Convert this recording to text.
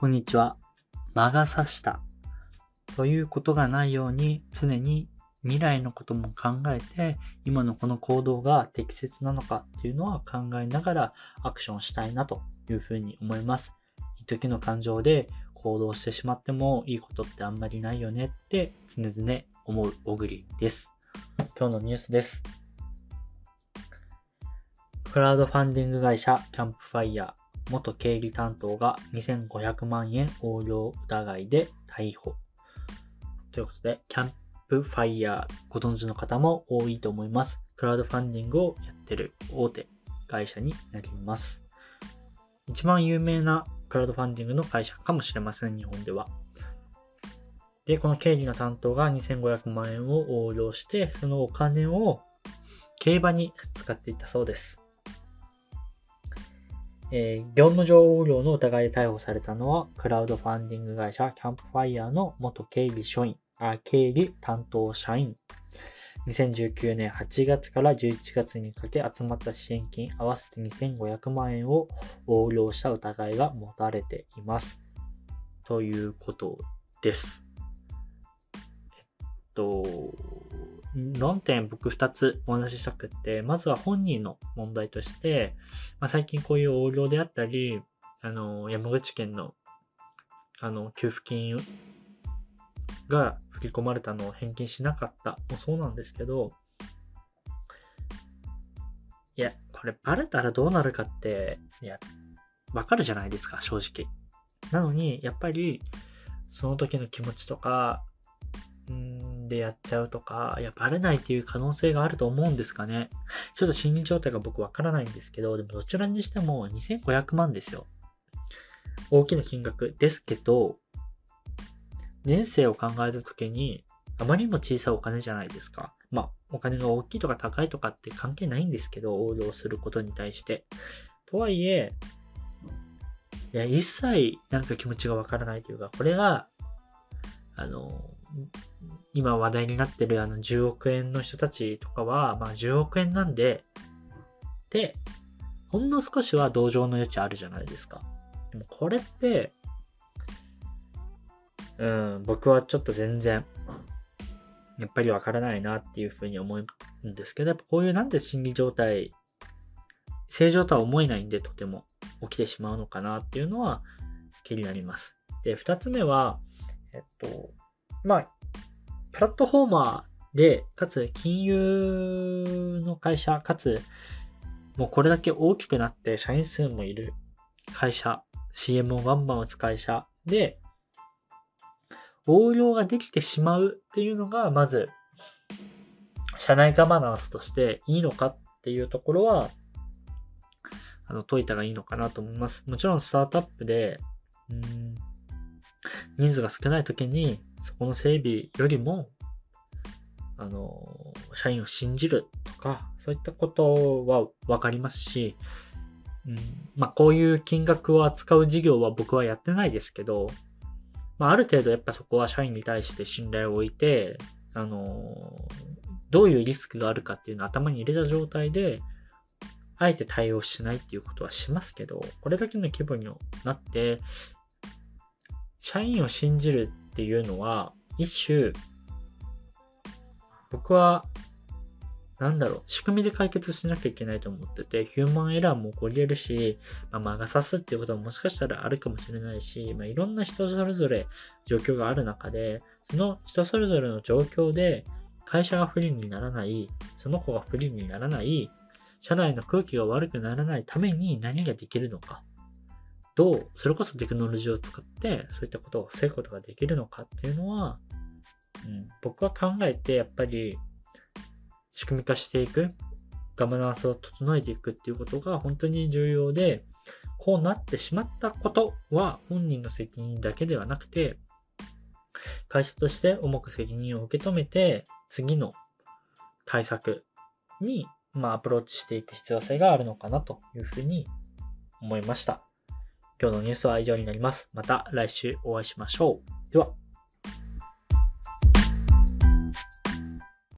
こんにちは。魔が差した。ということがないように常に未来のことも考えて今のこの行動が適切なのかっていうのは考えながらアクションしたいなというふうに思います。一時の感情で行動してしまってもいいことってあんまりないよねって常々思う小栗です。今日のニュースです。クラウドファンディング会社キャンプファイヤー元経理担当が2500万円横領疑いで逮捕。ということで、キャンプファイヤーご存知の方も多いと思います。クラウドファンディングをやってる大手会社になります。一番有名なクラウドファンディングの会社かもしれません、日本では。で、この経理の担当が2500万円を横領して、そのお金を競馬に使っていたそうです。えー業務上横領の疑いで逮捕されたのは、クラウドファンディング会社キャンプファイヤーの元経理署員、あ経理担当社員。2019年8月から11月にかけ集まった支援金合わせて2500万円を横領した疑いが持たれています。ということです。えっと、論点僕2つお話ししたくって、まずは本人の問題として、まあ、最近こういう横領であったり、あの、山口県の、あの、給付金が振り込まれたのを返金しなかったもそうなんですけど、いや、これバレたらどうなるかって、いや、わかるじゃないですか、正直。なのに、やっぱり、その時の気持ちとか、うんでやっちゃうとか、いや、バレないっていう可能性があると思うんですかね。ちょっと心理状態が僕わからないんですけど、でもどちらにしても2500万ですよ。大きな金額ですけど、人生を考えた時に、あまりにも小さいお金じゃないですか。まあ、お金が大きいとか高いとかって関係ないんですけど、横領することに対して。とはいえ、いや、一切なんか気持ちがわからないというか、これが、あの、今話題になってるあの10億円の人たちとかは、まあ10億円なんで、で、ほんの少しは同情の余地あるじゃないですか。でもこれって、うん、僕はちょっと全然、やっぱりわからないなっていうふうに思うんですけど、やっぱこういうなんで心理状態、正常とは思えないんでとても起きてしまうのかなっていうのは気になります。で、二つ目は、えっと、まあ、プラットフォーマーで、かつ金融の会社、かつもうこれだけ大きくなって社員数もいる会社、CM をバンバン打つ会社で、横領ができてしまうっていうのが、まず、社内ガバナンスとしていいのかっていうところは、あの、解いたらいいのかなと思います。もちろんスタートアップで、うん、人数が少ない時に、そこの整備よりも、あの、社員を信じるとか、そういったことはわかりますし、うん、まあ、こういう金額を扱う事業は僕はやってないですけど、まあ、ある程度やっぱそこは社員に対して信頼を置いて、あの、どういうリスクがあるかっていうのを頭に入れた状態で、あえて対応しないっていうことはしますけど、これだけの規模になって、社員を信じるっていうのは、一種、僕は、なんだろう、仕組みで解決しなきゃいけないと思ってて、ヒューマンエラーも起こり得るし、まあ、魔が差すっていうことももしかしたらあるかもしれないし、まあ、いろんな人それぞれ状況がある中で、その人それぞれの状況で、会社が不利にならない、その子が不利にならない、社内の空気が悪くならないために何ができるのか。どう、それこそテクノロジーを使って、そういったことを防ぐことができるのかっていうのは、うん、僕は考えて、やっぱり、仕組み化していく、ガバナンスを整えていくっていうことが本当に重要で、こうなってしまったことは本人の責任だけではなくて、会社として重く責任を受け止めて、次の対策に、まあ、アプローチしていく必要性があるのかなというふうに思いました。今日のニュースは以上になります。また来週お会いしましょう。では。